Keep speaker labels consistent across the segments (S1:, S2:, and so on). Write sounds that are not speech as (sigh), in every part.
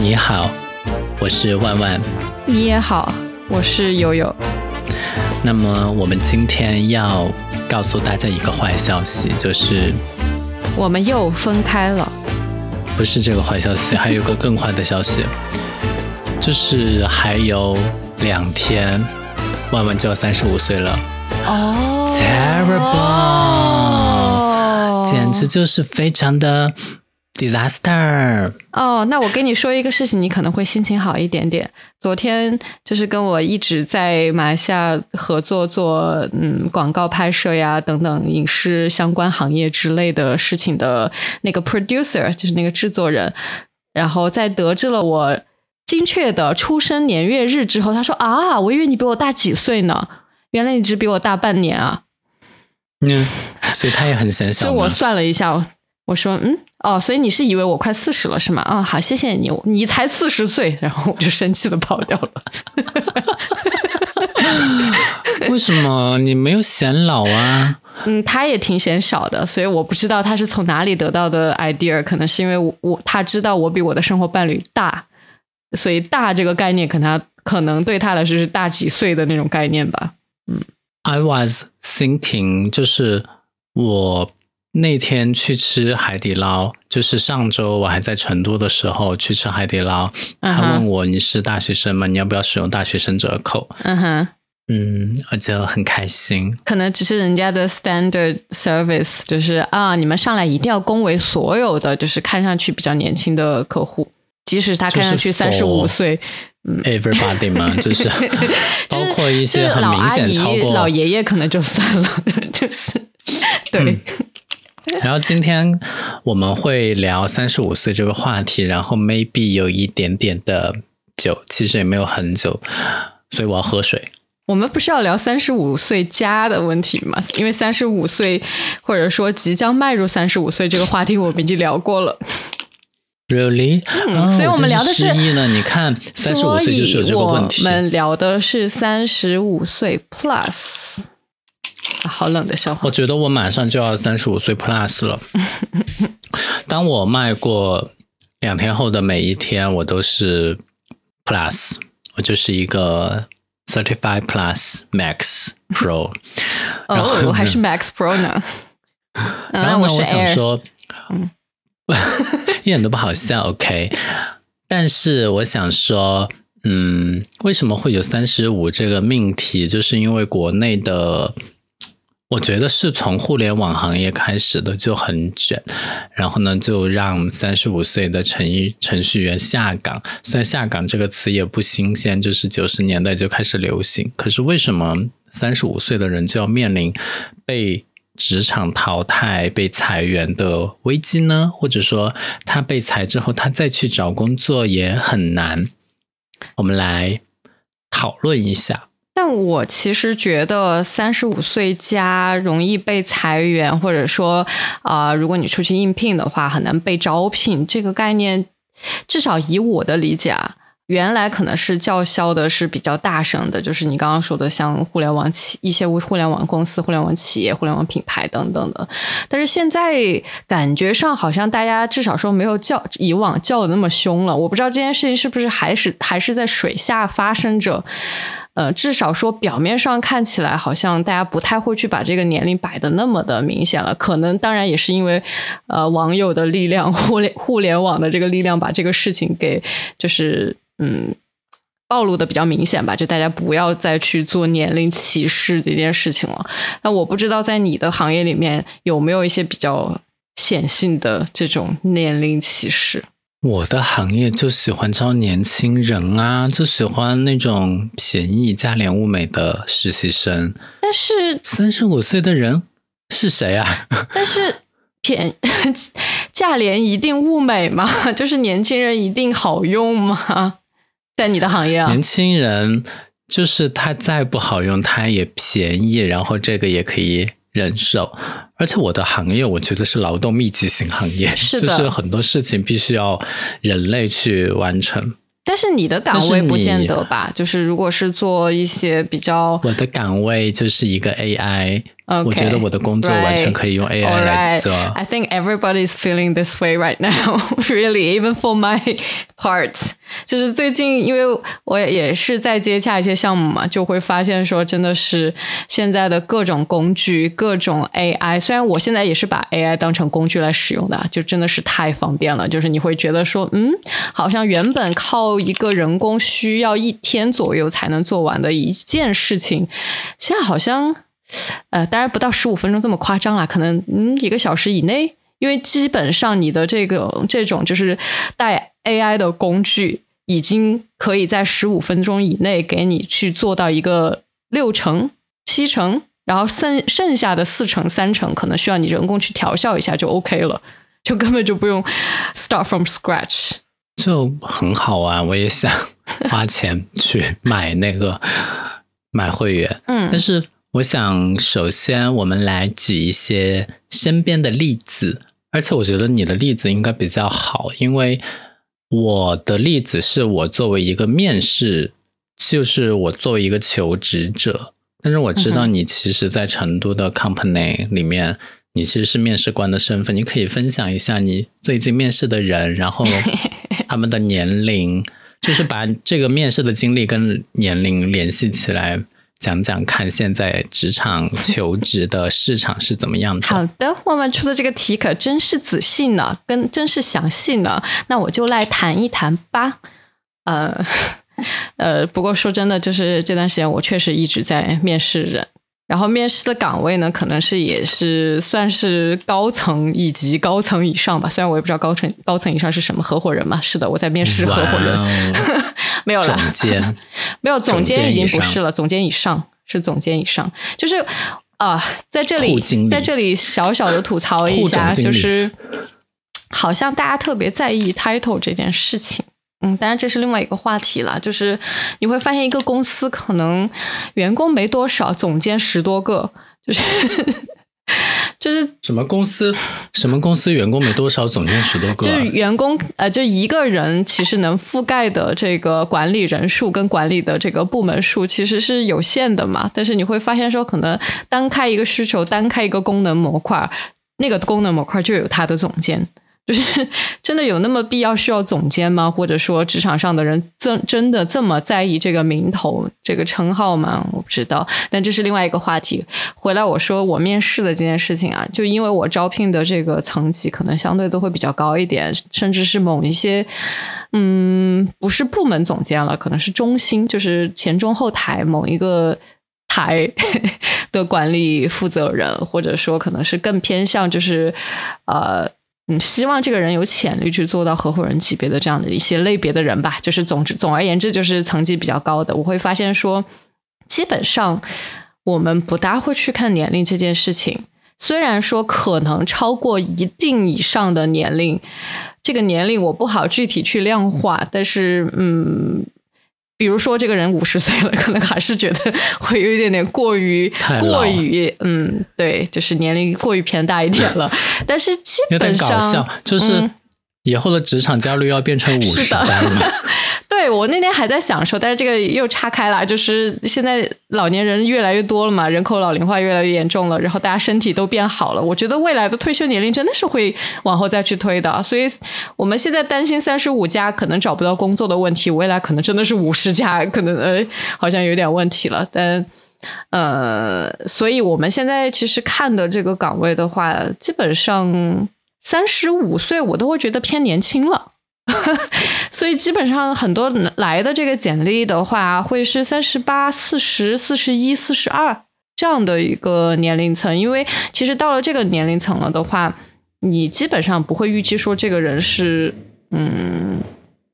S1: 你好，我是万万。
S2: 你也好，我是悠悠。
S1: 那么我们今天要告诉大家一个坏消息，就是
S2: 我们又分开了。
S1: 不是这个坏消息，还有个更坏的消息，就是还有两天，万万就要三十五岁了。
S2: 哦
S1: ，terrible，简直就是非常的 disaster。
S2: 哦，那我跟你说一个事情，你可能会心情好一点点。昨天就是跟我一直在马来西亚合作做嗯广告拍摄呀等等影视相关行业之类的事情的那个 producer，就是那个制作人，然后在得知了我精确的出生年月日之后，他说啊，我以为你比我大几岁呢。原来你只比我大半年啊！
S1: 嗯，所以他也很显小。
S2: 所以我算了一下，我说嗯哦，所以你是以为我快四十了是吗？啊，好，谢谢你，你才四十岁，然后我就生气的跑掉了。
S1: 为什么你没有显老啊？
S2: 嗯，他也挺显小的，所以我不知道他是从哪里得到的 idea，可能是因为我我他知道我比我的生活伴侣大，所以大这个概念可能可能对他来说是大几岁的那种概念吧。嗯
S1: ，I was thinking，就是我那天去吃海底捞，就是上周我还在成都的时候去吃海底捞，他问我你是大学生吗？你要不要使用大学生折扣？
S2: 嗯哼，
S1: 嗯，我就很开心。
S2: 可能只是人家的 standard service，就是啊，你们上来一定要恭维所有的就是看上去比较年轻的客户，即使他看上去三十五岁。
S1: Everybody 嘛，(laughs) 就是包括一些很明显超过
S2: 老爷爷，可能就算了，(laughs) 就是对。(laughs)
S1: 然后今天我们会聊三十五岁这个话题，然后 maybe 有一点点的久，其实也没有很久，所以我要喝水。
S2: 我们不是要聊三十五岁加的问题吗？因为三十五岁或者说即将迈入三十五岁这个话题，我们已经聊过了。
S1: Really？
S2: 嗯，所以我们聊的是
S1: 呢。你看，三十五岁就是有这个问
S2: 题。我们聊的是三十五岁 plus。好冷的笑话。
S1: 我觉得我马上就要三十五岁 plus 了。(laughs) 当我迈过两天后的每一天，我都是 plus，我就是一个 thirty five plus max pro。
S2: 哦，我还是 max pro 呢。(laughs)
S1: 然后呢，我想说，嗯。(laughs) 一点都不好笑，OK。但是我想说，嗯，为什么会有三十五这个命题？就是因为国内的，我觉得是从互联网行业开始的就很卷，然后呢，就让三十五岁的程程序员下岗。虽然下岗这个词也不新鲜，就是九十年代就开始流行。可是为什么三十五岁的人就要面临被？职场淘汰、被裁员的危机呢？或者说，他被裁之后，他再去找工作也很难。我们来讨论一下。
S2: 但我其实觉得，三十五岁加容易被裁员，或者说，啊，如果你出去应聘的话，很难被招聘。这个概念，至少以我的理解啊。原来可能是叫嚣的是比较大声的，就是你刚刚说的，像互联网企一些互联网公司、互联网企业、互联网品牌等等的。但是现在感觉上好像大家至少说没有叫以往叫的那么凶了。我不知道这件事情是不是还是还是在水下发生着。呃，至少说表面上看起来好像大家不太会去把这个年龄摆的那么的明显了。可能当然也是因为呃网友的力量、互联互联网的这个力量，把这个事情给就是。嗯，暴露的比较明显吧，就大家不要再去做年龄歧视这件事情了。那我不知道在你的行业里面有没有一些比较显性的这种年龄歧视？
S1: 我的行业就喜欢招年轻人啊，就喜欢那种便宜、价廉物美的实习生。
S2: 但是
S1: 三十五岁的人是谁啊？(laughs)
S2: 但是。便 (laughs) 价廉一定物美吗？(laughs) 就是年轻人一定好用吗？在你的行业啊，
S1: 年轻人就是他再不好用，他也便宜，然后这个也可以忍受。而且我的行业，我觉得是劳动密集型行业，就是很多事情必须要人类去完成。
S2: 但是你的岗位不见得吧？就是如果是做一些比较，
S1: 我的岗位就是一个 AI 我觉得我的工作完全可以用 AI 来做。
S2: I think everybody is feeling this way right now, (laughs) really, even for my part. (laughs) 就是最近，因为我也是在接洽一些项目嘛，就会发现说，真的是现在的各种工具、各种 AI。虽然我现在也是把 AI 当成工具来使用的，就真的是太方便了。就是你会觉得说，嗯，好像原本靠一个人工需要一天左右才能做完的一件事情，现在好像。呃，当然不到十五分钟这么夸张啦，可能嗯一个小时以内，因为基本上你的这个这种就是带 AI 的工具，已经可以在十五分钟以内给你去做到一个六成、七成，然后剩剩下的四成、三成可能需要你人工去调校一下就 OK 了，就根本就不用 start from scratch，
S1: 就很好啊！我也想花钱去买那个买会员，嗯，但是。我想，首先我们来举一些身边的例子，而且我觉得你的例子应该比较好，因为我的例子是我作为一个面试，就是我作为一个求职者，但是我知道你其实，在成都的 company 里面，你其实是面试官的身份，你可以分享一下你最近面试的人，然后 (laughs) 他们的年龄，就是把这个面试的经历跟年龄联系起来。讲讲看，现在职场求职的市场是怎么样的？
S2: 好的，我们出的这个题可真是仔细呢，跟真是详细呢。那我就来谈一谈吧。呃 (laughs) 呃，不过说真的，就是这段时间我确实一直在面试人。然后面试的岗位呢，可能是也是算是高层以及高层以上吧。虽然我也不知道高层高层以上是什么合伙人嘛。是的，我在面试合伙人，(laughs) (laughs) 没有了。
S1: 总监 (laughs)
S2: 没有，总监已经不是了。总监以上是总监以上，就是啊，在这里在这里小小的吐槽一下，就是好像大家特别在意 title 这件事情。嗯，当然这是另外一个话题了。就是你会发现，一个公司可能员工没多少，总监十多个，就是就是
S1: 什么公司？(laughs) 什么公司员工没多少，总监十多个？
S2: 就是员工呃，就一个人其实能覆盖的这个管理人数跟管理的这个部门数其实是有限的嘛。但是你会发现说，可能单开一个需求，单开一个功能模块，那个功能模块就有他的总监。就是 (laughs) 真的有那么必要需要总监吗？或者说职场上的人真真的这么在意这个名头、这个称号吗？我不知道。但这是另外一个话题。回来我说我面试的这件事情啊，就因为我招聘的这个层级可能相对都会比较高一点，甚至是某一些嗯，不是部门总监了，可能是中心，就是前中后台某一个台 (laughs) 的管理负责人，或者说可能是更偏向就是呃。嗯，希望这个人有潜力去做到合伙人级别的这样的一些类别的人吧。就是总之，总而言之，就是层级比较高的。我会发现说，基本上我们不大会去看年龄这件事情。虽然说可能超过一定以上的年龄，这个年龄我不好具体去量化，但是嗯。比如说，这个人五十岁了，可能还是觉得会有一点点过于过于，嗯，对，就是年龄过于偏大一点了。(laughs) 但是基本上
S1: 就是。以后的职场焦虑要变成五十加吗？
S2: 对我那天还在想说，但是这个又岔开了，就是现在老年人越来越多了嘛，人口老龄化越来越严重了，然后大家身体都变好了，我觉得未来的退休年龄真的是会往后再去推的。所以我们现在担心三十五加可能找不到工作的问题，未来可能真的是五十加，可能呃好像有点问题了。但呃，所以我们现在其实看的这个岗位的话，基本上。三十五岁，我都会觉得偏年轻了，(laughs) 所以基本上很多来的这个简历的话，会是三十八、四十四、十一、四十二这样的一个年龄层。因为其实到了这个年龄层了的话，你基本上不会预期说这个人是嗯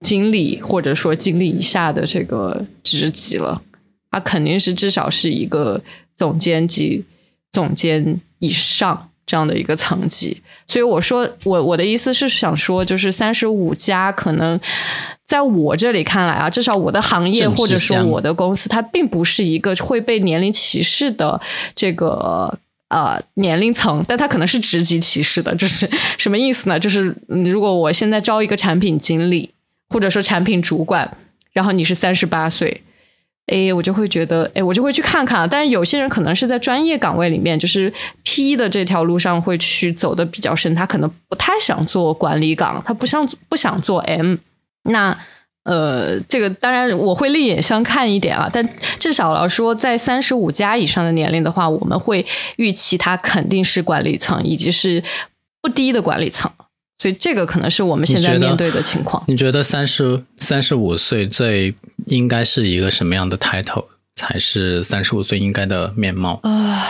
S2: 经理或者说经理以下的这个职级了，他肯定是至少是一个总监级、总监以上。这样的一个层级，所以我说我我的意思是想说，就是三十五加可能在我这里看来啊，至少我的行业或者说我的公司，它并不是一个会被年龄歧视的这个呃年龄层，但它可能是职级歧视的，就是 (laughs) 什么意思呢？就是如果我现在招一个产品经理或者说产品主管，然后你是三十八岁。哎，我就会觉得，哎，我就会去看看。但是有些人可能是在专业岗位里面，就是 P 的这条路上会去走的比较深，他可能不太想做管理岗，他不想不想做 M。那呃，这个当然我会另眼相看一点啊。但至少来说，在三十五加以上的年龄的话，我们会预期他肯定是管理层，以及是不低的管理层。所以这个可能是我们现在面对的情况。
S1: 你觉得三十三十五岁最应该是一个什么样的 title 才是三十五岁应该的面貌？
S2: 啊，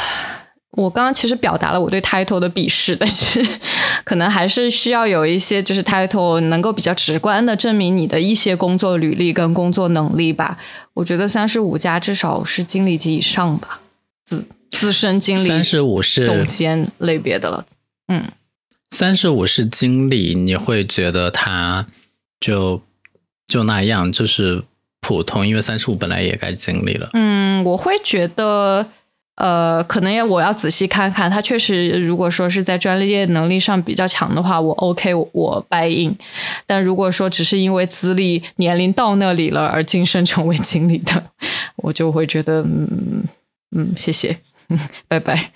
S2: 我刚刚其实表达了我对 title 的鄙视，但是可能还是需要有一些就是 title 能够比较直观的证明你的一些工作履历跟工作能力吧。我觉得三十五加至少是经理级以上吧，资资深经理、
S1: 三十五是
S2: 总监类别的了。嗯。
S1: 三十五是经历，你会觉得他就就那样，就是普通，因为三十五本来也该经历了。
S2: 嗯，我会觉得，呃，可能要我要仔细看看，他确实如果说是在专业能力上比较强的话，我 OK，我 buy in。但如果说只是因为资历、年龄到那里了而晋升成为经理的，我就会觉得，嗯嗯，谢谢，(laughs) 拜拜。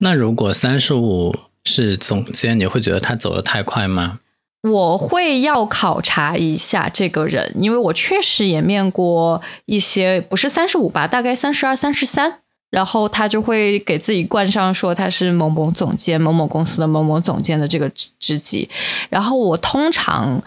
S1: 那如果三十五？是总监，你会觉得他走的太快吗？
S2: 我会要考察一下这个人，因为我确实也面过一些，不是三十五吧，大概三十二、三十三，然后他就会给自己冠上说他是某某总监、某某公司的某某总监的这个职职级。然后我通常，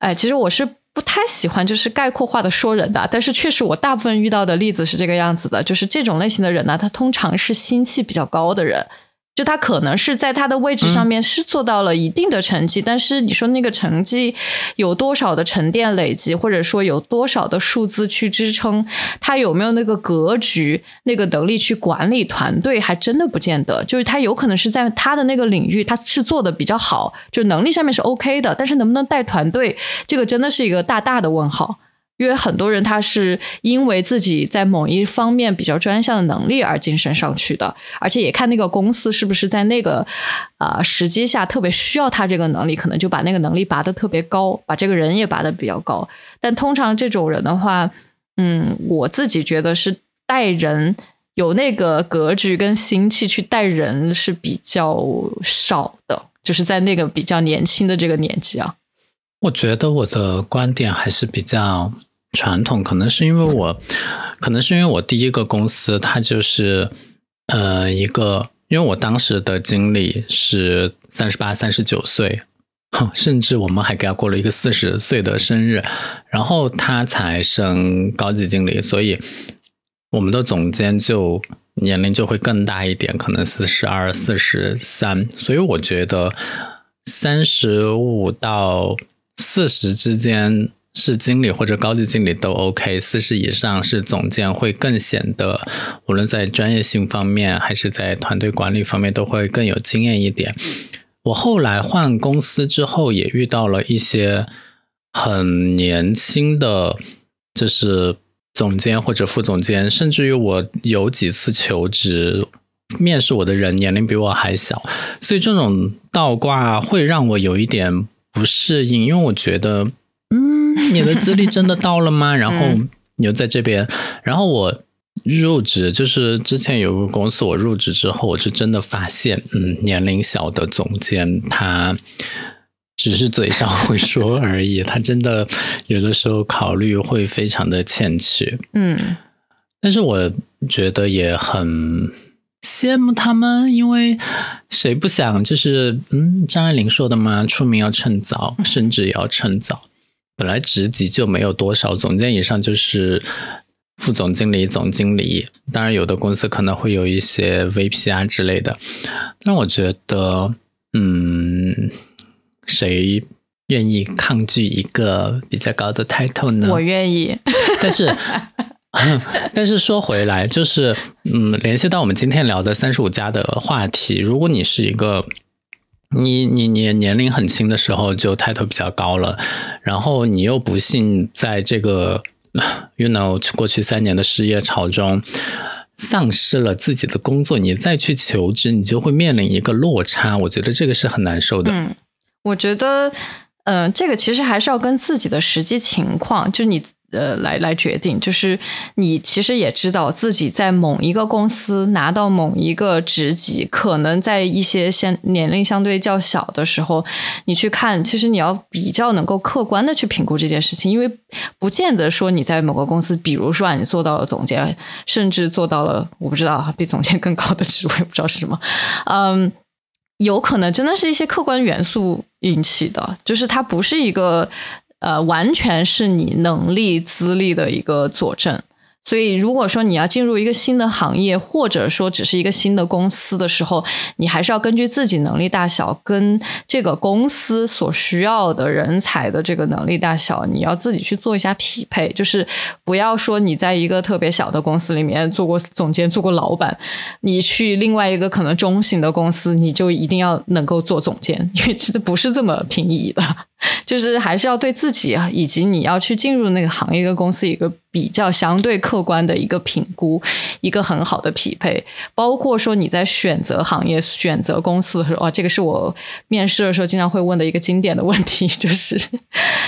S2: 哎，其实我是不太喜欢就是概括化的说人的，但是确实我大部分遇到的例子是这个样子的，就是这种类型的人呢，他通常是心气比较高的人。就他可能是在他的位置上面是做到了一定的成绩，但是你说那个成绩有多少的沉淀累积，或者说有多少的数字去支撑，他有没有那个格局、那个能力去管理团队，还真的不见得。就是他有可能是在他的那个领域，他是做的比较好，就能力上面是 OK 的，但是能不能带团队，这个真的是一个大大的问号。因为很多人他是因为自己在某一方面比较专项的能力而晋升上去的，而且也看那个公司是不是在那个呃时机下特别需要他这个能力，可能就把那个能力拔得特别高，把这个人也拔得比较高。但通常这种人的话，嗯，我自己觉得是带人有那个格局跟心气去带人是比较少的，就是在那个比较年轻的这个年纪啊。
S1: 我觉得我的观点还是比较。传统可能是因为我，可能是因为我第一个公司它就是呃一个，因为我当时的经理是三十八、三十九岁，(laughs) 甚至我们还给他过了一个四十岁的生日，然后他才升高级经理，所以我们的总监就年龄就会更大一点，可能四十二、四十三，所以我觉得三十五到四十之间。是经理或者高级经理都 OK，四十以上是总监会更显得，无论在专业性方面还是在团队管理方面都会更有经验一点。我后来换公司之后也遇到了一些很年轻的，就是总监或者副总监，甚至于我有几次求职面试我的人年龄比我还小，所以这种倒挂会让我有一点不适应，因为我觉得。嗯，你的资历真的到了吗？然后你又在这边，然后我入职，就是之前有个公司，我入职之后，我就真的发现，嗯，年龄小的总监他只是嘴上会说而已，他真的有的时候考虑会非常的欠缺。
S2: 嗯，
S1: 但是我觉得也很羡慕他们，因为谁不想就是嗯，张爱玲说的嘛，出名要趁早，升职也要趁早。本来职级就没有多少，总监以上就是副总经理、总经理。当然，有的公司可能会有一些 VP 啊之类的。那我觉得，嗯，谁愿意抗拒一个比较高的 title 呢？
S2: 我愿意。
S1: 但是，但是说回来，就是嗯，联系到我们今天聊的三十五加的话题，如果你是一个。你你你年龄很轻的时候就抬头比较高了，然后你又不幸在这个，you know，过去三年的失业潮中丧失了自己的工作，你再去求职，你就会面临一个落差。我觉得这个是很难受的。
S2: 嗯，我觉得，嗯，这个其实还是要跟自己的实际情况，就是你呃，来来决定，就是你其实也知道自己在某一个公司拿到某一个职级，可能在一些相年龄相对较小的时候，你去看，其实你要比较能够客观的去评估这件事情，因为不见得说你在某个公司，比如说，你做到了总监，甚至做到了我不知道比总监更高的职位，不知道是什么，嗯，有可能真的是一些客观元素引起的，就是它不是一个。呃，完全是你能力资历的一个佐证。所以，如果说你要进入一个新的行业，或者说只是一个新的公司的时候，你还是要根据自己能力大小跟这个公司所需要的人才的这个能力大小，你要自己去做一下匹配。就是不要说你在一个特别小的公司里面做过总监、做过老板，你去另外一个可能中型的公司，你就一定要能够做总监，因为真的不是这么平移的。(laughs) 就是还是要对自己以及你要去进入那个行业、跟公司一个比较相对客观的一个评估，一个很好的匹配。包括说你在选择行业、选择公司的时候，啊，这个是我面试的时候经常会问的一个经典的问题，就是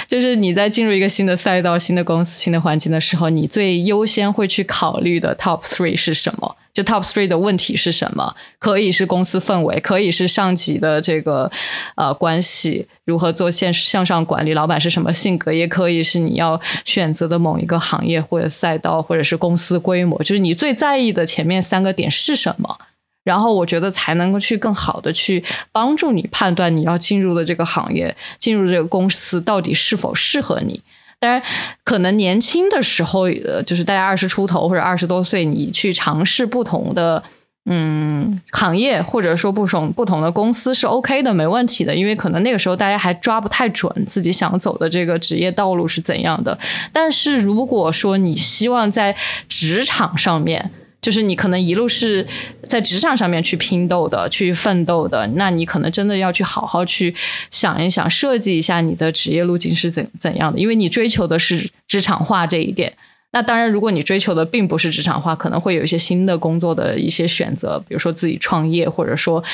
S2: 就是你在进入一个新的赛道、新的公司、新的环境的时候，你最优先会去考虑的 top three 是什么？就 top three 的问题是什么？可以是公司氛围，可以是上级的这个呃关系，如何做线向上管理，老板是什么性格，也可以是你要选择的某一个行业或者赛道，或者是公司规模，就是你最在意的前面三个点是什么？然后我觉得才能够去更好的去帮助你判断你要进入的这个行业，进入这个公司到底是否适合你。当然，可能年轻的时候，呃，就是大家二十出头或者二十多岁，你去尝试不同的嗯行业，或者说不同不同的公司是 OK 的，没问题的。因为可能那个时候大家还抓不太准自己想走的这个职业道路是怎样的。但是如果说你希望在职场上面，就是你可能一路是在职场上面去拼斗的、去奋斗的，那你可能真的要去好好去想一想，设计一下你的职业路径是怎怎样的，因为你追求的是职场化这一点。那当然，如果你追求的并不是职场化，可能会有一些新的工作的一些选择，比如说自己创业，或者说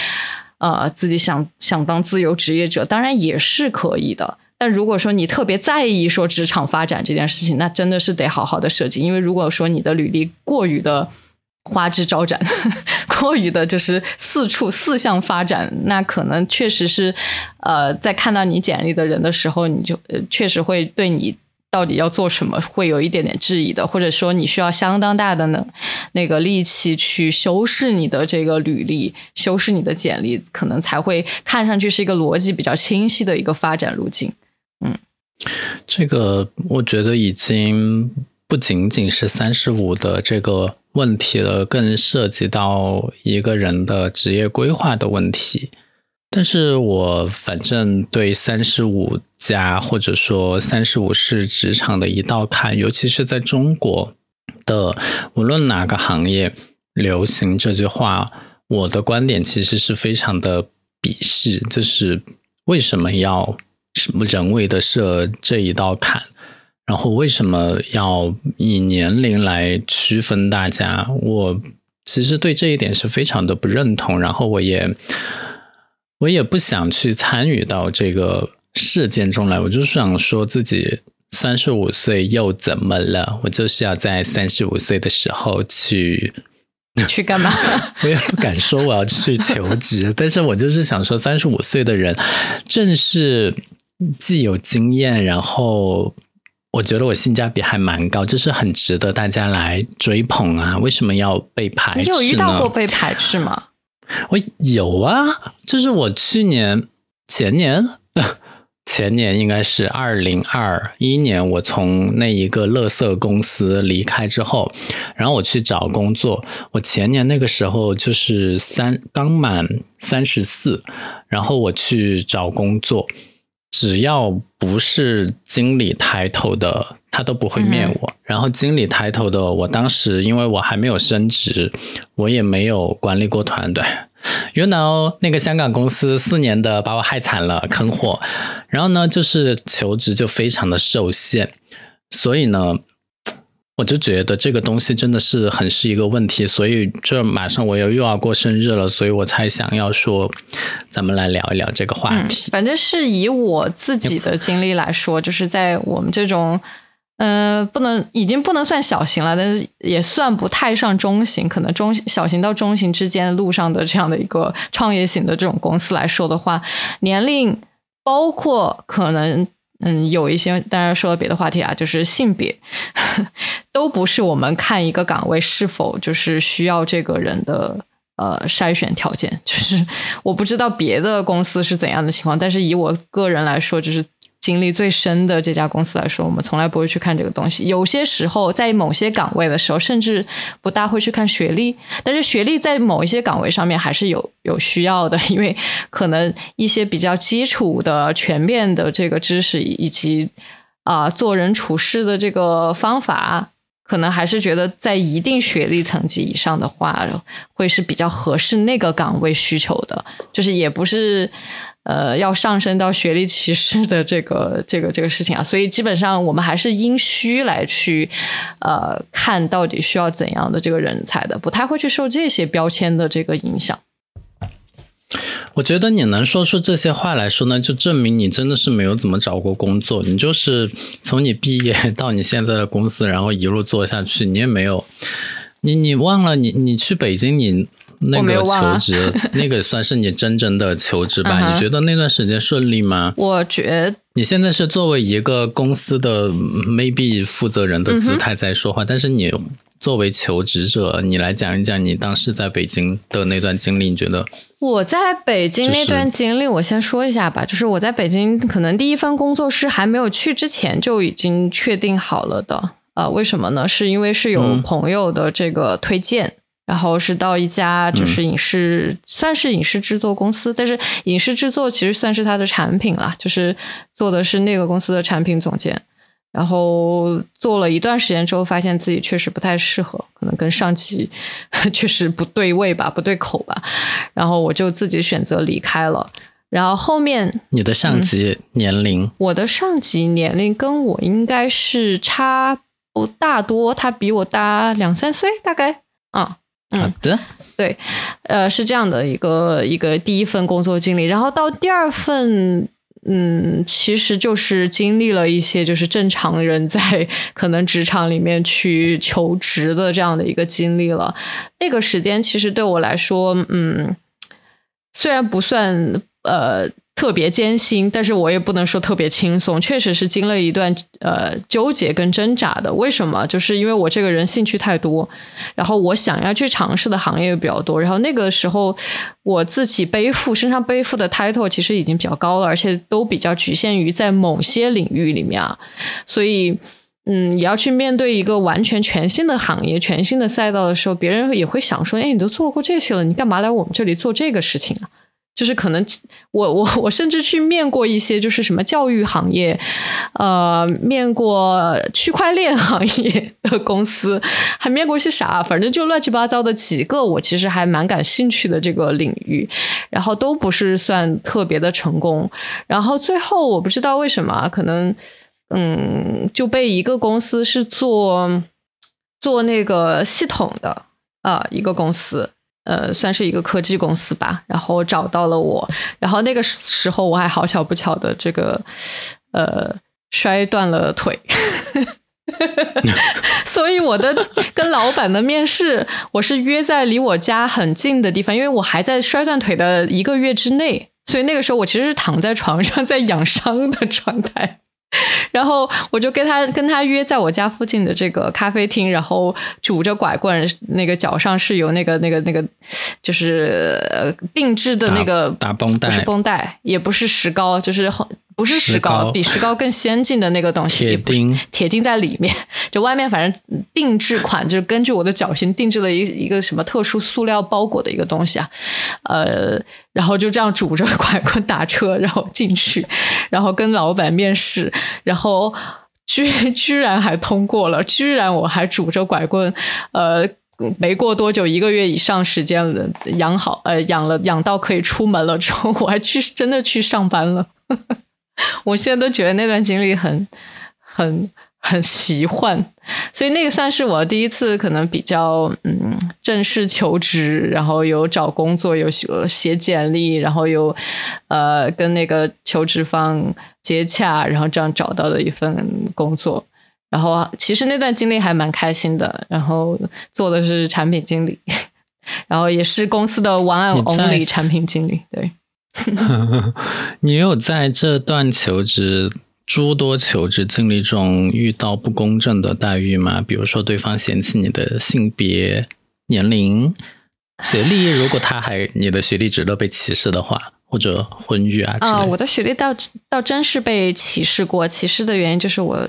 S2: 呃自己想想当自由职业者，当然也是可以的。但如果说你特别在意说职场发展这件事情，那真的是得好好的设计，因为如果说你的履历过于的。花枝招展，(laughs) 过于的就是四处四向发展，那可能确实是，呃，在看到你简历的人的时候，你就呃确实会对你到底要做什么会有一点点质疑的，或者说你需要相当大的呢那个力气去修饰你的这个履历，修饰你的简历，可能才会看上去是一个逻辑比较清晰的一个发展路径。嗯，
S1: 这个我觉得已经。不仅仅是三十五的这个问题了，更涉及到一个人的职业规划的问题。但是我反正对三十五加或者说三十五是职场的一道坎，尤其是在中国的，无论哪个行业流行这句话，我的观点其实是非常的鄙视，就是为什么要什么人为的设这一道坎？然后为什么要以年龄来区分大家？我其实对这一点是非常的不认同。然后我也我也不想去参与到这个事件中来。我就是想说自己三十五岁又怎么了？我就是要在三十五岁的时候去
S2: 去干嘛？(laughs)
S1: 我也不敢说我要去求职，(laughs) 但是我就是想说，三十五岁的人正是既有经验，然后。我觉得我性价比还蛮高，就是很值得大家来追捧啊！为什么要被排斥
S2: 呢？你有遇到过被排斥吗？
S1: 我有啊，就是我去年、前年、(laughs) 前年应该是二零二一年，我从那一个乐色公司离开之后，然后我去找工作。我前年那个时候就是三刚满三十四，然后我去找工作。只要不是经理抬头的，他都不会面我。然后经理抬头的，我当时因为我还没有升职，我也没有管理过团队。You know，那个香港公司四年的把我害惨了，坑货。然后呢，就是求职就非常的受限，所以呢。我就觉得这个东西真的是很是一个问题，所以这马上我又又要过生日了，所以我才想要说，咱们来聊一聊这个话题。
S2: 反正是以我自己的经历来说，就是在我们这种呃，不能，已经不能算小型了，但是也算不太上中型，可能中小型到中型之间路上的这样的一个创业型的这种公司来说的话，年龄包括可能，嗯，有一些，当然说了别的话题啊，就是性别，(laughs) 都不是我们看一个岗位是否就是需要这个人的呃筛选条件，就是我不知道别的公司是怎样的情况，但是以我个人来说，就是。经历最深的这家公司来说，我们从来不会去看这个东西。有些时候，在某些岗位的时候，甚至不大会去看学历。但是，学历在某一些岗位上面还是有有需要的，因为可能一些比较基础的、全面的这个知识，以及啊做人处事的这个方法，可能还是觉得在一定学历层级以上的话，会是比较合适那个岗位需求的。就是也不是。呃，要上升到学历歧视的这个这个这个事情啊，所以基本上我们还是因需来去呃看到底需要怎样的这个人才的，不太会去受这些标签的这个影响。
S1: 我觉得你能说出这些话来说呢，就证明你真的是没有怎么找过工作，你就是从你毕业到你现在的公司，然后一路做下去，你也没有，你你忘了你你去北京你。那个求职，(laughs) 那个算是你真正的求职吧？你觉得那段时间顺利吗？
S2: 我觉
S1: 你现在是作为一个公司的 maybe 负责人的姿态在说话，但是你作为求职者，你来讲一讲你当时在北京的那段经历。你觉得
S2: 我在北京那段经历，我先说一下吧。就是我在北京，可能第一份工作是还没有去之前就已经确定好了的。呃，为什么呢？是因为是有朋友的这个推荐。然后是到一家就是影视，算是影视制作公司，但是影视制作其实算是他的产品啦，就是做的是那个公司的产品总监。然后做了一段时间之后，发现自己确实不太适合，可能跟上级 (laughs) 确实不对位吧，不对口吧。然后我就自己选择离开了。然后后面
S1: 你的上级年龄，
S2: 我的上级年龄跟我应该是差不大多，他比我大两三岁，大概啊。
S1: 好的，
S2: 对，呃，是这样的一个一个第一份工作经历，然后到第二份，嗯，其实就是经历了一些就是正常人在可能职场里面去求职的这样的一个经历了。那个时间其实对我来说，嗯，虽然不算呃。特别艰辛，但是我也不能说特别轻松，确实是经历了一段呃纠结跟挣扎的。为什么？就是因为我这个人兴趣太多，然后我想要去尝试的行业比较多，然后那个时候我自己背负身上背负的 title 其实已经比较高了，而且都比较局限于在某些领域里面啊，所以嗯，你要去面对一个完全全新的行业、全新的赛道的时候，别人也会想说：“哎，你都做过这些了，你干嘛来我们这里做这个事情啊？”就是可能我我我甚至去面过一些就是什么教育行业，呃，面过区块链行业的公司，还面过些啥？反正就乱七八糟的几个，我其实还蛮感兴趣的这个领域，然后都不是算特别的成功。然后最后我不知道为什么，可能嗯就被一个公司是做做那个系统的呃一个公司。呃，算是一个科技公司吧，然后找到了我，然后那个时候我还好巧不巧的这个呃摔断了腿，(laughs) 所以我的跟老板的面试我是约在离我家很近的地方，因为我还在摔断腿的一个月之内，所以那个时候我其实是躺在床上在养伤的状态。(laughs) 然后我就跟他跟他约在我家附近的这个咖啡厅，然后拄着拐棍，那个脚上是有那个那个那个，就是定制的那个
S1: 打绷带，
S2: 不是绷带，也不是石膏，就是不是石膏，比石膏更先进的那个东西，
S1: 铁钉，
S2: 铁钉在里面，就外面反正定制款，就是根据我的脚型定制了一一个什么特殊塑料包裹的一个东西啊，呃。然后就这样拄着拐棍打车，然后进去，然后跟老板面试，然后居居然还通过了，居然我还拄着拐棍，呃，没过多久，一个月以上时间了，养好，呃，养了养到可以出门了之后，我还去真的去上班了。我现在都觉得那段经历很很。很奇幻，所以那个算是我第一次可能比较嗯正式求职，然后有找工作，有写简历，然后有呃跟那个求职方接洽，然后这样找到的一份工作。然后其实那段经历还蛮开心的，然后做的是产品经理，(laughs) 然后也是公司的 one only 产品经理。对，(laughs)
S1: 你有在这段求职诸多求职经历中遇到不公正的待遇吗？比如说对方嫌弃你的性别、年龄、学历，如果他还你的学历值得被歧视的话，或者婚育啊？啊，
S2: 我的学历倒倒真是被歧视过，歧视的原因就是我。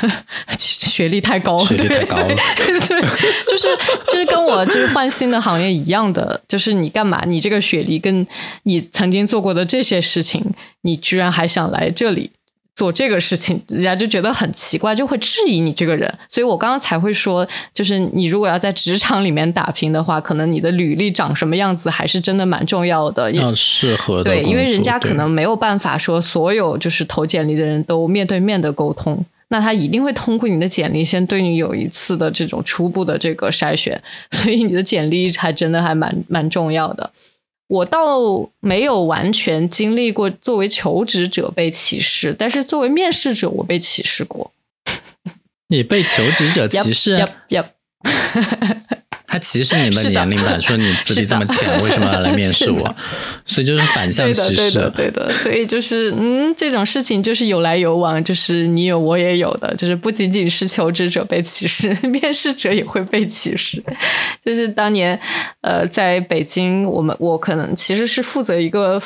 S2: (laughs) 学历太高了，
S1: 学历太高了，
S2: 对，(laughs) 就是就是跟我就是换新的行业一样的，就是你干嘛？你这个学历跟你曾经做过的这些事情，你居然还想来这里做这个事情，人家就觉得很奇怪，就会质疑你这个人。所以我刚刚才会说，就是你如果要在职场里面打拼的话，可能你的履历长什么样子还是真的蛮重要的，
S1: 要适合
S2: 对，因为人家可能没有办法说所有就是投简历的人都面对面的沟通。那他一定会通过你的简历，先对你有一次的这种初步的这个筛选，所以你的简历还真的还蛮蛮重要的。我倒没有完全经历过作为求职者被歧视，但是作为面试者，我被歧视过。(laughs)
S1: 你被求职者歧视？(laughs) 他歧视你的年龄吧，说你资历这么浅，为什么要来面试我？所以就是反向歧视。
S2: 对的，对的，所以就是嗯，这种事情就是有来有往，就是你有我也有的，就是不仅仅是求职者被歧视，(laughs) 面试者也会被歧视。(laughs) 就是当年呃，在北京，我们我可能其实是负责一个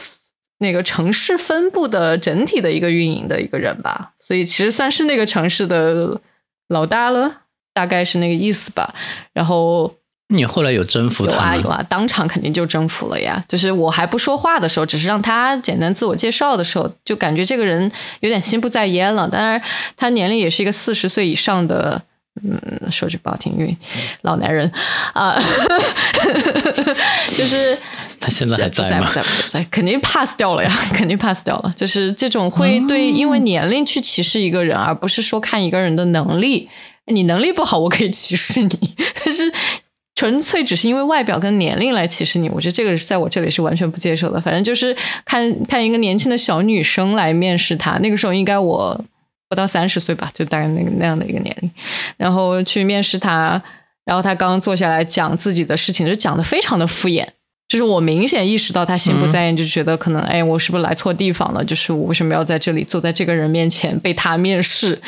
S2: 那个城市分布的整体的一个运营的一个人吧，所以其实算是那个城市的老大了，大概是那个意思吧。然后。
S1: 你后来有征服
S2: 他吗？有啊有啊，当场肯定就征服了呀。就是我还不说话的时候，只是让他简单自我介绍的时候，就感觉这个人有点心不在焉了。当然，他年龄也是一个四十岁以上的，嗯，说句不好听，因为老男人啊，(laughs) 就是
S1: 他现在还在
S2: 吗？在不在？肯定 pass 掉了呀，(laughs) 肯定 pass 掉了。就是这种会对因为年龄去歧视一个人，而不是说看一个人的能力。你能力不好，我可以歧视你，(laughs) 但是。纯粹只是因为外表跟年龄来歧视你，我觉得这个在我这里是完全不接受的。反正就是看看一个年轻的小女生来面试他，那个时候应该我不到三十岁吧，就大概那个那样的一个年龄，然后去面试他，然后他刚刚坐下来讲自己的事情，就讲的非常的敷衍，就是我明显意识到他心不在焉，就觉得可能哎，我是不是来错地方了？就是我为什么要在这里坐在这个人面前被他面试？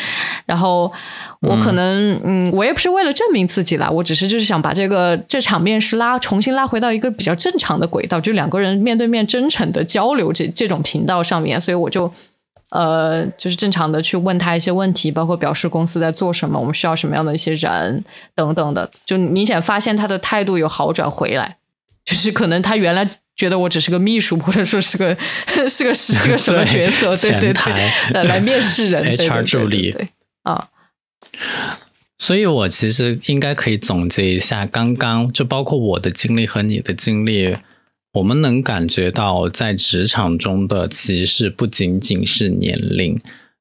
S2: 然后。我可能，嗯，我也不是为了证明自己啦，我只是就是想把这个这场面试拉重新拉回到一个比较正常的轨道，就两个人面对面真诚的交流这这种频道上面，所以我就，呃，就是正常的去问他一些问题，包括表示公司在做什么，我们需要什么样的一些人等等的，就明显发现他的态度有好转回来，就是可能他原来觉得我只是个秘书，或者说是个是个是个什么角色，对对对，来面试人，(laughs)
S1: HR 助理，
S2: 对啊。
S1: 所以，我其实应该可以总结一下，刚刚就包括我的经历和你的经历，我们能感觉到，在职场中的歧视不仅仅是年龄，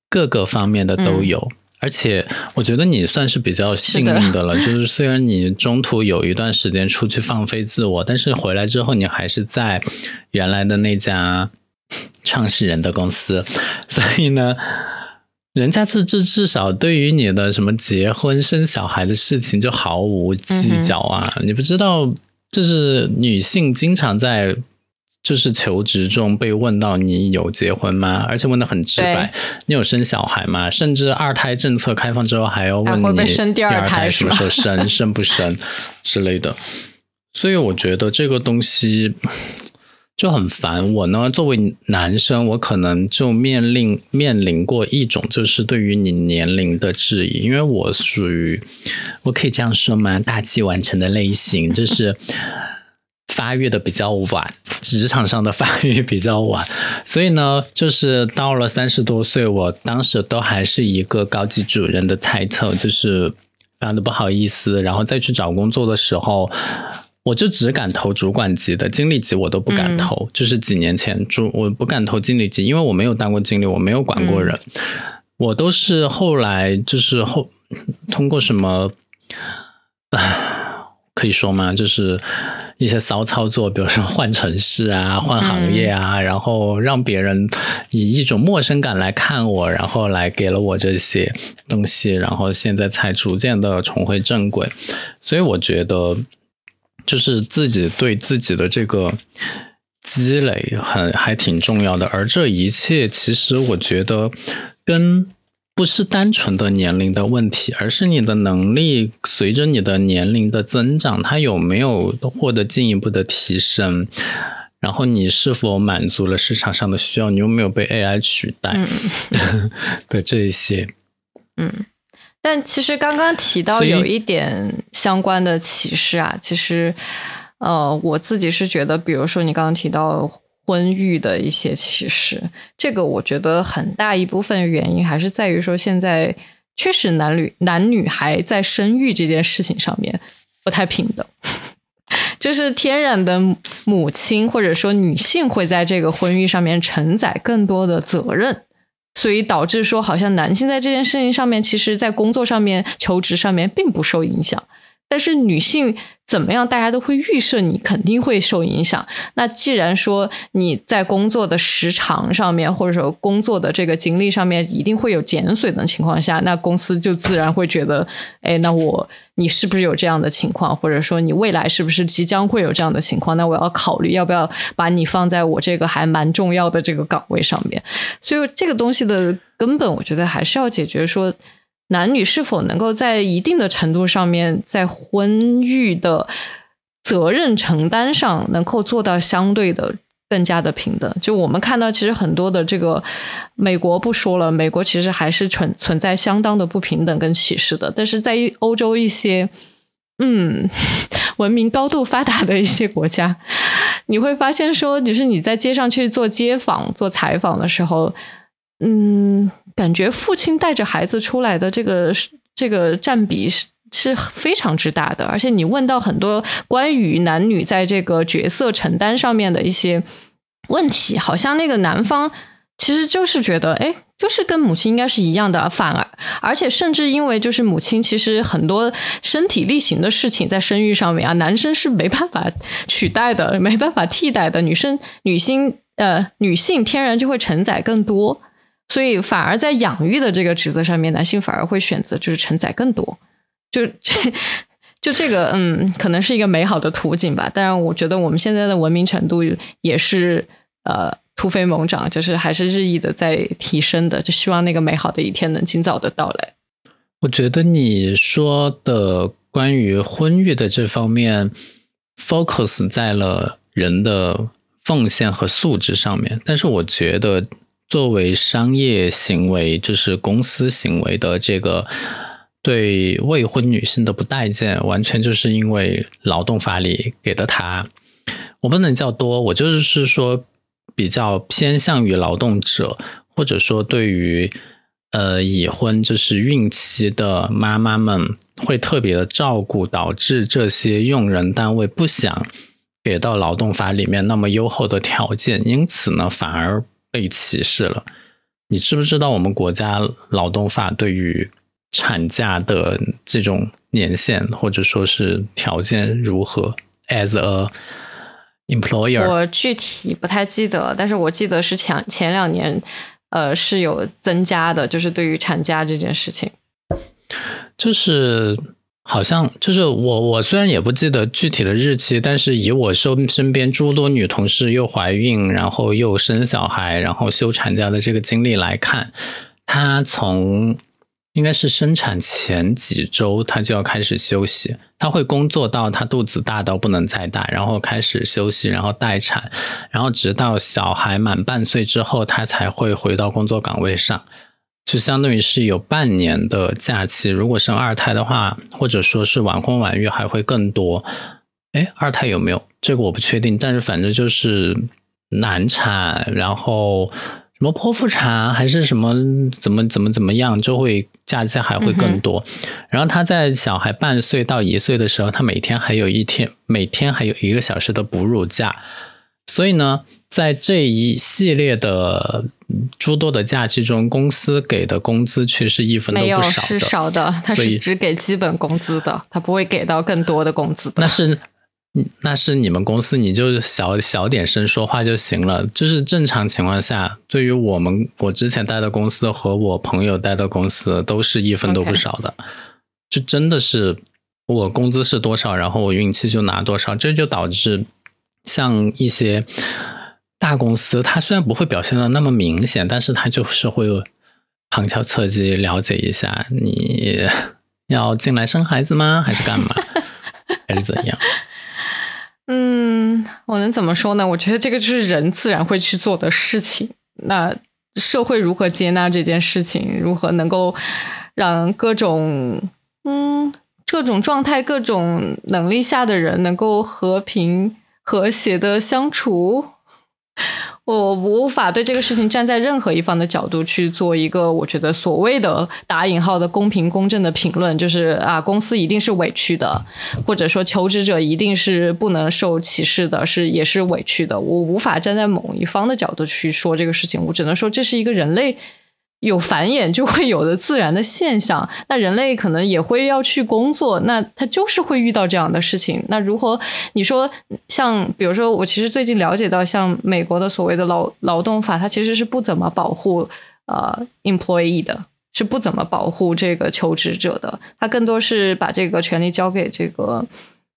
S1: 各个方面的都有。而且，我觉得你算是比较幸运的了，就 (laughs) 是虽然你中途有一段时间出去放飞自我，但是回来之后，你还是在原来的那家创始人的公司，所以呢。人家是至至少对于你的什么结婚生小孩的事情就毫无计较啊！你不知道，就是女性经常在就是求职中被问到你有结婚吗？而且问的很直白，你有生小孩吗？甚至二胎政策开放之后还要问你第二胎什么时候生，生不生之类的。所以我觉得这个东西。就很烦我呢。作为男生，我可能就面临面临过一种，就是对于你年龄的质疑。因为我属于，我可以这样说吗？大器晚成的类型，就是发育的比较晚，职场上的发育比较晚。所以呢，就是到了三十多岁，我当时都还是一个高级主任的 title，就是非常的不好意思。然后再去找工作的时候。我就只敢投主管级的，经理级我都不敢投。就是几年前主我不敢投经理级，因为我没有当过经理，我没有管过人。我都是后来就是后通过什么，可以说吗？就是一些骚操作，比如说换城市啊、换行业啊，然后让别人以一种陌生感来看我，然后来给了我这些东西，然后现在才逐渐的重回正轨。所以我觉得，就是自己对自己的这个积累很还挺重要的。而这一切，其实我觉得跟。不是单纯的年龄的问题，而是你的能力随着你的年龄的增长，它有没有获得进一步的提升？然后你是否满足了市场上的需要？你有没有被 AI 取代 (laughs) 的这一些？
S2: 嗯，但其实刚刚提到有一点相关的启示啊，其实呃，我自己是觉得，比如说你刚刚提到。婚育的一些歧视，这个我觉得很大一部分原因还是在于说，现在确实男女男女孩在生育这件事情上面不太平等，(laughs) 就是天然的母亲或者说女性会在这个婚育上面承载更多的责任，所以导致说好像男性在这件事情上面，其实在工作上面、求职上面并不受影响。但是女性怎么样，大家都会预设你肯定会受影响。那既然说你在工作的时长上面，或者说工作的这个精力上面一定会有减损的情况下，那公司就自然会觉得，哎，那我你是不是有这样的情况，或者说你未来是不是即将会有这样的情况？那我要考虑要不要把你放在我这个还蛮重要的这个岗位上面。所以这个东西的根本，我觉得还是要解决说。男女是否能够在一定的程度上面，在婚育的责任承担上，能够做到相对的更加的平等？就我们看到，其实很多的这个美国不说了，美国其实还是存存在相当的不平等跟歧视的。但是在欧洲一些嗯 (laughs) 文明高度发达的一些国家，你会发现说，就是你在街上去做街访、做采访的时候。嗯，感觉父亲带着孩子出来的这个这个占比是是非常之大的，而且你问到很多关于男女在这个角色承担上面的一些问题，好像那个男方其实就是觉得，哎，就是跟母亲应该是一样的，反而而且甚至因为就是母亲其实很多身体力行的事情在生育上面啊，男生是没办法取代的，没办法替代的，女生女性呃女性天然就会承载更多。所以反而在养育的这个职责上面，男性反而会选择就是承载更多，就这就这个嗯，可能是一个美好的图景吧。当然，我觉得我们现在的文明程度也是呃突飞猛涨，就是还是日益的在提升的。就希望那个美好的一天能尽早的到来。
S1: 我觉得你说的关于婚育的这方面，focus 在了人的奉献和素质上面，但是我觉得。作为商业行为，就是公司行为的这个对未婚女性的不待见，完全就是因为劳动法里给的她，我不能叫多，我就是是说比较偏向于劳动者，或者说对于呃已婚就是孕期的妈妈们会特别的照顾，导致这些用人单位不想给到劳动法里面那么优厚的条件，因此呢，反而。被歧视了，你知不知道我们国家劳动法对于产假的这种年限或者说是条件如何？As a employer，
S2: 我具体不太记得，但是我记得是前前两年，呃，是有增加的，就是对于产假这件事情，
S1: 就是。好像就是我，我虽然也不记得具体的日期，但是以我身身边诸多女同事又怀孕，然后又生小孩，然后休产假的这个经历来看，她从应该是生产前几周，她就要开始休息，她会工作到她肚子大到不能再大，然后开始休息，然后待产，然后直到小孩满半岁之后，她才会回到工作岗位上。就相当于是有半年的假期，如果生二胎的话，或者说是晚婚晚育还会更多。哎，二胎有没有？这个我不确定，但是反正就是难产，然后什么剖腹产还是什么怎么怎么怎么样，就会假期还会更多。然后他在小孩半岁到一岁的时候，他每天还有一天，每天还有一个小时的哺乳假。所以呢，在这一系列的诸多的假期中，公司给的工资却是一分都不少的，
S2: 是少的，它是只给基本工资的，它不会给到更多的工资的。
S1: 那是，那是你们公司，你就小小点声说话就行了。就是正常情况下，对于我们我之前待的公司和我朋友待的公司，都是一分都不少的。就真的是我工资是多少，然后我运气就拿多少，这就导致像一些。大公司，它虽然不会表现的那么明显，但是它就是会旁敲侧击了解一下，你要进来生孩子吗？还是干嘛？还是怎样？(laughs)
S2: 嗯，我能怎么说呢？我觉得这个就是人自然会去做的事情。那社会如何接纳这件事情？如何能够让各种嗯各种状态、各种能力下的人能够和平和谐的相处？(laughs) 我无法对这个事情站在任何一方的角度去做一个我觉得所谓的打引号的公平公正的评论，就是啊，公司一定是委屈的，或者说求职者一定是不能受歧视的，是也是委屈的。我无法站在某一方的角度去说这个事情，我只能说这是一个人类。有繁衍就会有的自然的现象，那人类可能也会要去工作，那他就是会遇到这样的事情。那如何？你说像比如说，我其实最近了解到，像美国的所谓的劳劳动法，它其实是不怎么保护呃 employee 的，是不怎么保护这个求职者的。它更多是把这个权利交给这个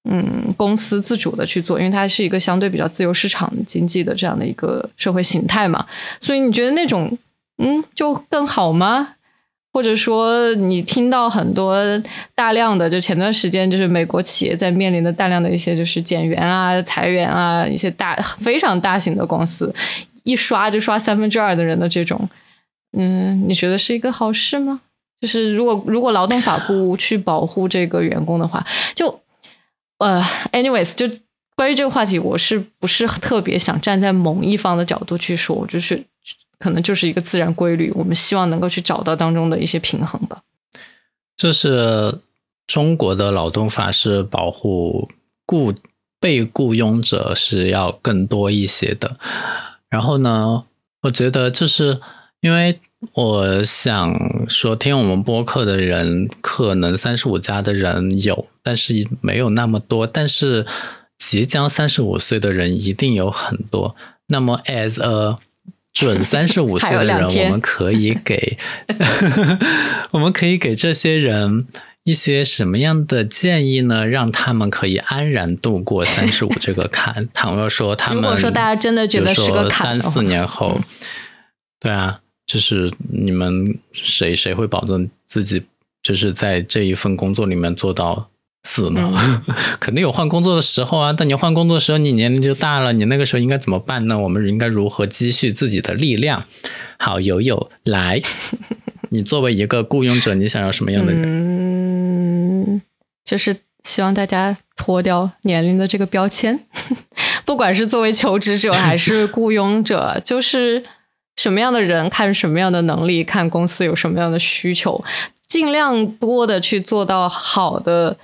S2: 嗯公司自主的去做，因为它是一个相对比较自由市场经济的这样的一个社会形态嘛。所以你觉得那种？嗯，就更好吗？或者说，你听到很多大量的，就前段时间就是美国企业在面临的大量的一些就是减员啊、裁员啊，一些大非常大型的公司一刷就刷三分之二的人的这种，嗯，你觉得是一个好事吗？就是如果如果劳动法不去保护这个员工的话，就呃，anyways，就关于这个话题，我是不是特别想站在某一方的角度去说，就是。可能就是一个自然规律，我们希望能够去找到当中的一些平衡吧。
S1: 就是中国的劳动法是保护雇被雇佣者是要更多一些的。然后呢，我觉得就是因为我想说，听我们播客的人可能三十五加的人有，但是没有那么多。但是即将三十五岁的人一定有很多。那么，as a 准 (laughs) 三十五岁的人，我们可以给，(laughs) 我们可以给这些人一些什么样的建议呢？让他们可以安然度过三十五这个坎。倘若说他们，
S2: 如果说大家真的觉得是个
S1: 坎，三四年后，对啊，就是你们谁谁会保证自己就是在这一份工作里面做到？死呢，(laughs) 肯定有换工作的时候啊。但你换工作的时候，你年龄就大了，你那个时候应该怎么办呢？我们应该如何积蓄自己的力量？好，友友来，(laughs) 你作为一个雇佣者，你想要什么样的人？
S2: 嗯，就是希望大家脱掉年龄的这个标签，(laughs) 不管是作为求职者还是雇佣者，就是什么样的人看什么样的能力，看公司有什么样的需求，尽量多的去做到好的。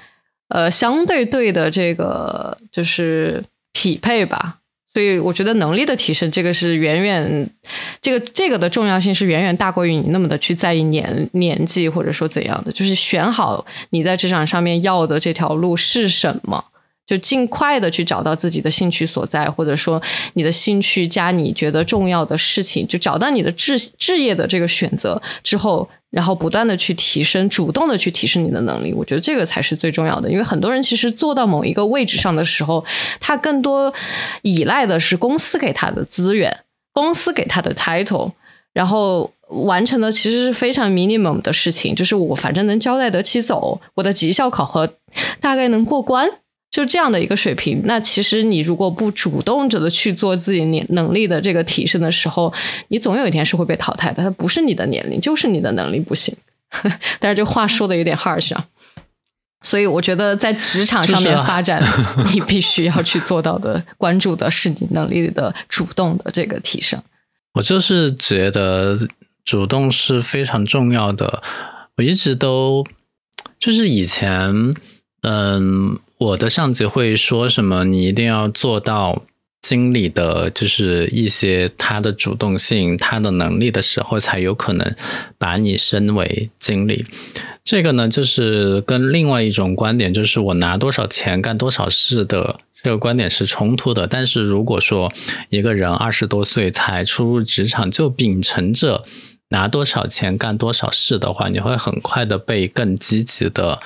S2: 呃，相对对的这个就是匹配吧，所以我觉得能力的提升，这个是远远这个这个的重要性是远远大过于你那么的去在意年年纪或者说怎样的，就是选好你在职场上面要的这条路是什么。就尽快的去找到自己的兴趣所在，或者说你的兴趣加你觉得重要的事情，就找到你的志志业的这个选择之后，然后不断的去提升，主动的去提升你的能力，我觉得这个才是最重要的。因为很多人其实做到某一个位置上的时候，他更多依赖的是公司给他的资源，公司给他的 title，然后完成的其实是非常 minimum 的事情，就是我反正能交代得起走，我的绩效考核大概能过关。就这样的一个水平，那其实你如果不主动着的去做自己能能力的这个提升的时候，你总有一天是会被淘汰的。它不是你的年龄，就是你的能力不行。(laughs) 但是这话说的有点 harsh 啊。所以我觉得在职场上面发展，(laughs) 你必须要去做到的，关注的是你能力的主动的这个提升。
S1: 我就是觉得主动是非常重要的。我一直都就是以前，嗯。我的上级会说什么？你一定要做到经理的就是一些他的主动性、他的能力的时候，才有可能把你升为经理。这个呢，就是跟另外一种观点，就是我拿多少钱干多少事的这个观点是冲突的。但是如果说一个人二十多岁才初入职场，就秉承着拿多少钱干多少事的话，你会很快的被更积极的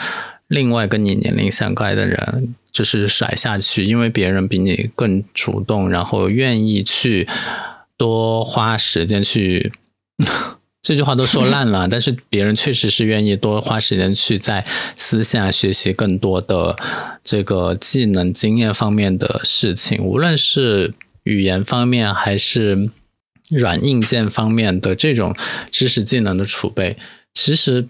S1: 另外跟你年龄相关的人。就是甩下去，因为别人比你更主动，然后愿意去多花时间去。(laughs) 这句话都说烂了，但是别人确实是愿意多花时间去在私下学习更多的这个技能、经验方面的事情，无论是语言方面还是软硬件方面的这种知识技能的储备，其实。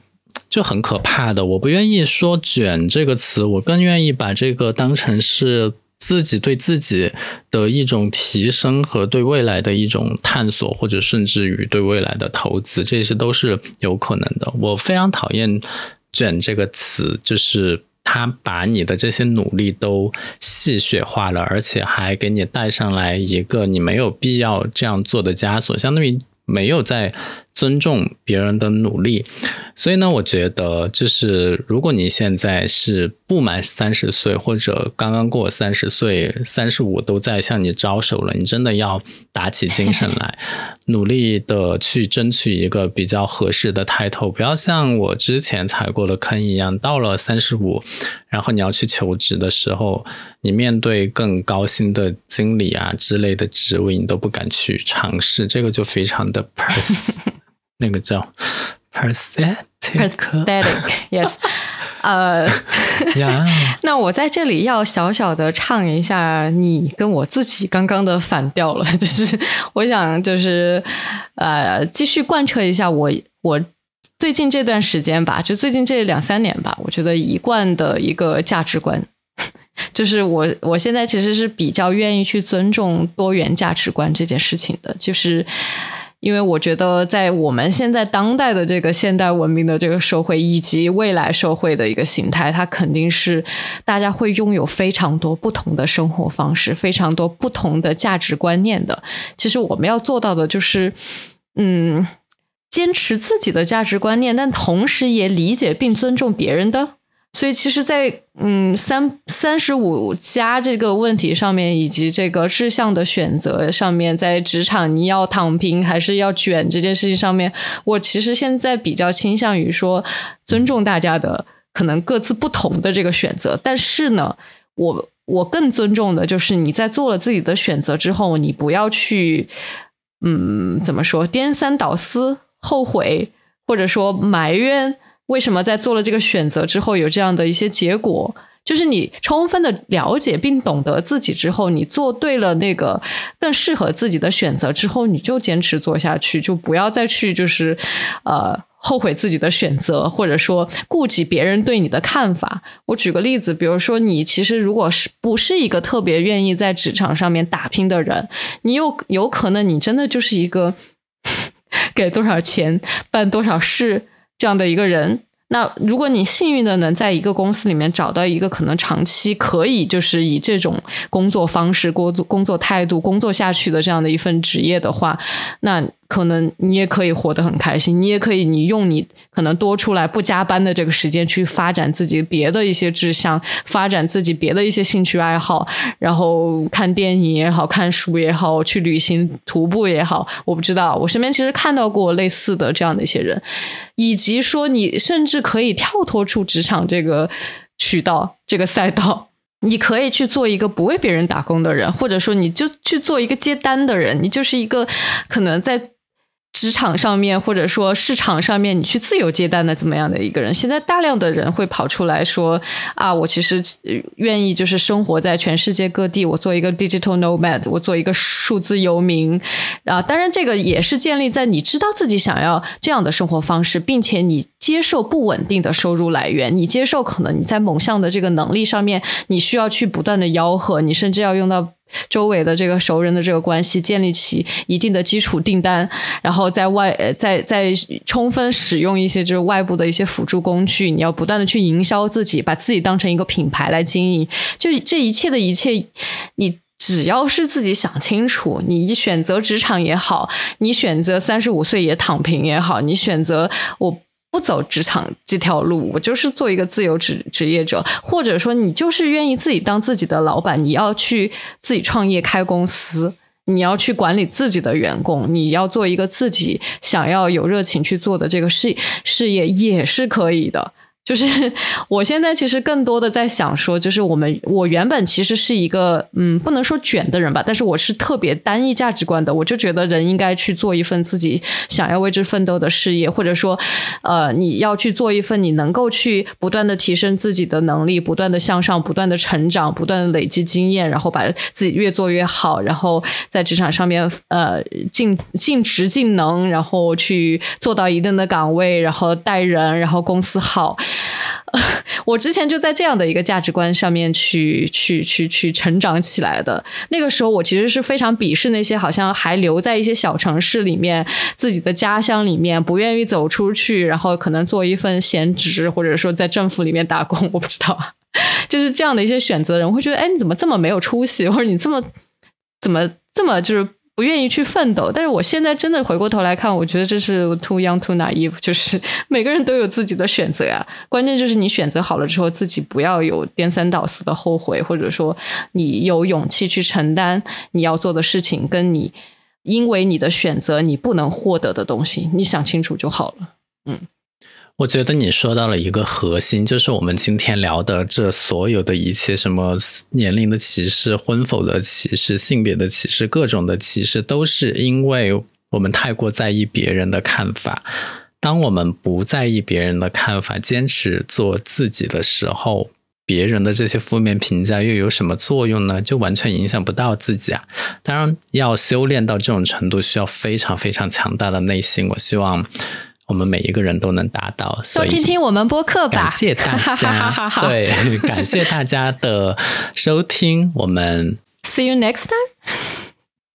S1: 就很可怕的，我不愿意说“卷”这个词，我更愿意把这个当成是自己对自己的一种提升和对未来的一种探索，或者甚至于对未来的投资，这些都是有可能的。我非常讨厌“卷”这个词，就是它把你的这些努力都戏谑化了，而且还给你带上来一个你没有必要这样做的枷锁，相当于。没有在尊重别人的努力，所以呢，我觉得就是如果你现在是不满三十岁，或者刚刚过三十岁、三十五都在向你招手了，你真的要打起精神来，(laughs) 努力的去争取一个比较合适的抬头，不要像我之前踩过的坑一样，到了三十五，然后你要去求职的时候。你面对更高薪的经理啊之类的职位，你都不敢去尝试，这个就非常的 pers，(laughs) 那个叫
S2: pathetic，yes，呃，(laughs) 那我在这里要小小的唱一下你跟我自己刚刚的反调了，就是我想就是呃继续贯彻一下我我最近这段时间吧，就最近这两三年吧，我觉得一贯的一个价值观。(laughs) 就是我，我现在其实是比较愿意去尊重多元价值观这件事情的，就是因为我觉得在我们现在当代的这个现代文明的这个社会，以及未来社会的一个形态，它肯定是大家会拥有非常多不同的生活方式，非常多不同的价值观念的。其实我们要做到的就是，嗯，坚持自己的价值观念，但同时也理解并尊重别人的。所以，其实，在嗯三三十五加这个问题上面，以及这个志向的选择上面，在职场你要躺平还是要卷这件事情上面，我其实现在比较倾向于说尊重大家的可能各自不同的这个选择。但是呢，我我更尊重的就是你在做了自己的选择之后，你不要去嗯怎么说颠三倒四、后悔或者说埋怨。为什么在做了这个选择之后有这样的一些结果？就是你充分的了解并懂得自己之后，你做对了那个更适合自己的选择之后，你就坚持做下去，就不要再去就是呃后悔自己的选择，或者说顾及别人对你的看法。我举个例子，比如说你其实如果是不是一个特别愿意在职场上面打拼的人，你有有可能你真的就是一个给多少钱办多少事。这样的一个人，那如果你幸运的能在一个公司里面找到一个可能长期可以就是以这种工作方式、工作工作态度工作下去的这样的一份职业的话，那。可能你也可以活得很开心，你也可以，你用你可能多出来不加班的这个时间去发展自己别的一些志向，发展自己别的一些兴趣爱好，然后看电影也好看书也好，去旅行徒步也好，我不知道，我身边其实看到过类似的这样的一些人，以及说你甚至可以跳脱出职场这个渠道这个赛道。(laughs) 你可以去做一个不为别人打工的人，或者说你就去做一个接单的人，你就是一个可能在。职场上面，或者说市场上面，你去自由接单的怎么样的一个人？现在大量的人会跑出来说啊，我其实愿意就是生活在全世界各地，我做一个 digital nomad，我做一个数字游民啊。当然，这个也是建立在你知道自己想要这样的生活方式，并且你接受不稳定的收入来源，你接受可能你在某项的这个能力上面，你需要去不断的吆喝，你甚至要用到。周围的这个熟人的这个关系，建立起一定的基础订单，然后在外在在充分使用一些就是外部的一些辅助工具，你要不断的去营销自己，把自己当成一个品牌来经营。就这一切的一切，你只要是自己想清楚，你选择职场也好，你选择三十五岁也躺平也好，你选择我不走职场这条路，我就是做一个自由职职业者，或者说你就是愿意自己当自己的老板，你要去自己创业开公司，你要去管理自己的员工，你要做一个自己想要有热情去做的这个事事业也是可以的。就是 (laughs) 我现在其实更多的在想说，就是我们我原本其实是一个嗯，不能说卷的人吧，但是我是特别单一价值观的。我就觉得人应该去做一份自己想要为之奋斗的事业，或者说，呃，你要去做一份你能够去不断的提升自己的能力，不断的向上，不断的成长，不断的累积经验，然后把自己越做越好，然后在职场上面呃尽尽职尽能，然后去做到一定的岗位，然后带人，然后公司好。(laughs) 我之前就在这样的一个价值观上面去去去去成长起来的。那个时候，我其实是非常鄙视那些好像还留在一些小城市里面、自己的家乡里面，不愿意走出去，然后可能做一份闲职，或者说在政府里面打工。我不知道，(laughs) 就是这样的一些选择人，会觉得，哎，你怎么这么没有出息，或者你这么怎么这么就是。不愿意去奋斗，但是我现在真的回过头来看，我觉得这是 too young too naive，就是每个人都有自己的选择呀。关键就是你选择好了之后，自己不要有颠三倒四的后悔，或者说你有勇气去承担你要做的事情，跟你因为你的选择你不能获得的东西，你想清楚就好了。嗯。
S1: 我觉得你说到了一个核心，就是我们今天聊的这所有的一切，什么年龄的歧视、婚否的歧视、性别的歧视、各种的歧视，都是因为我们太过在意别人的看法。当我们不在意别人的看法，坚持做自己的时候，别人的这些负面评价又有什么作用呢？就完全影响不到自己啊！当然，要修炼到这种程度，需要非常非常强大的内心。我希望。我们每一个人都能达到，
S2: 多听听我们播客吧。
S1: 感谢大家，(laughs) 对，(laughs) 感谢大家的收听。我们
S2: see you next time。